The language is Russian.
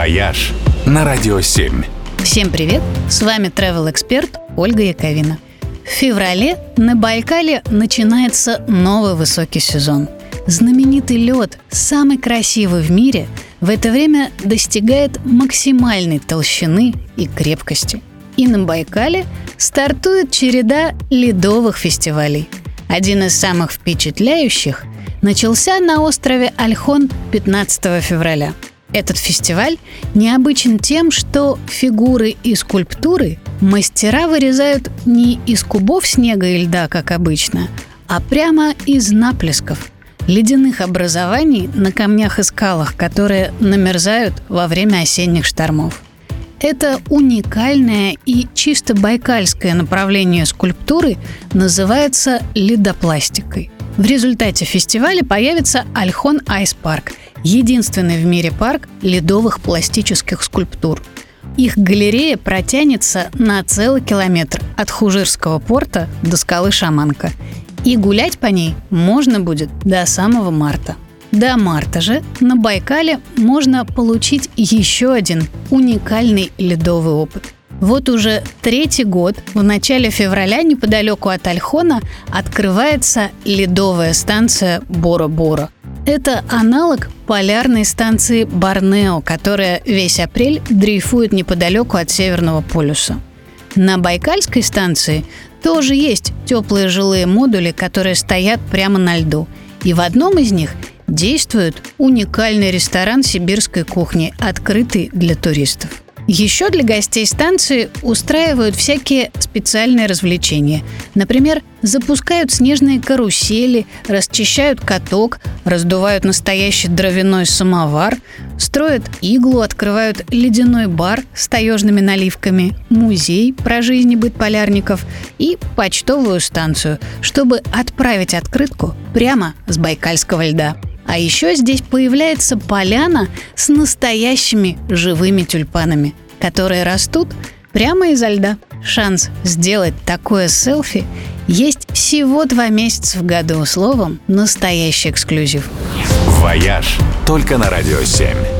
«Вояж» на Радио 7. Всем привет! С вами travel эксперт Ольга Яковина. В феврале на Байкале начинается новый высокий сезон. Знаменитый лед, самый красивый в мире, в это время достигает максимальной толщины и крепкости. И на Байкале стартует череда ледовых фестивалей. Один из самых впечатляющих начался на острове Альхон 15 февраля. Этот фестиваль необычен тем, что фигуры и скульптуры мастера вырезают не из кубов снега и льда, как обычно, а прямо из наплесков – ледяных образований на камнях и скалах, которые намерзают во время осенних штормов. Это уникальное и чисто байкальское направление скульптуры называется ледопластикой. В результате фестиваля появится Альхон Айс Парк, единственный в мире парк ледовых пластических скульптур. Их галерея протянется на целый километр от Хужирского порта до скалы Шаманка. И гулять по ней можно будет до самого марта. До марта же на Байкале можно получить еще один уникальный ледовый опыт. Вот уже третий год в начале февраля неподалеку от Альхона открывается ледовая станция Бора-Бора. Это аналог полярной станции Борнео, которая весь апрель дрейфует неподалеку от Северного полюса. На Байкальской станции тоже есть теплые жилые модули, которые стоят прямо на льду. И в одном из них действует уникальный ресторан сибирской кухни, открытый для туристов. Еще для гостей станции устраивают всякие специальные развлечения. Например, запускают снежные карусели, расчищают каток, раздувают настоящий дровяной самовар, строят иглу, открывают ледяной бар с таежными наливками, музей про жизнь и быт полярников и почтовую станцию, чтобы отправить открытку прямо с Байкальского льда. А еще здесь появляется поляна с настоящими живыми тюльпанами, которые растут прямо изо льда. Шанс сделать такое селфи есть всего два месяца в году. Словом, настоящий эксклюзив. «Вояж» только на «Радио 7».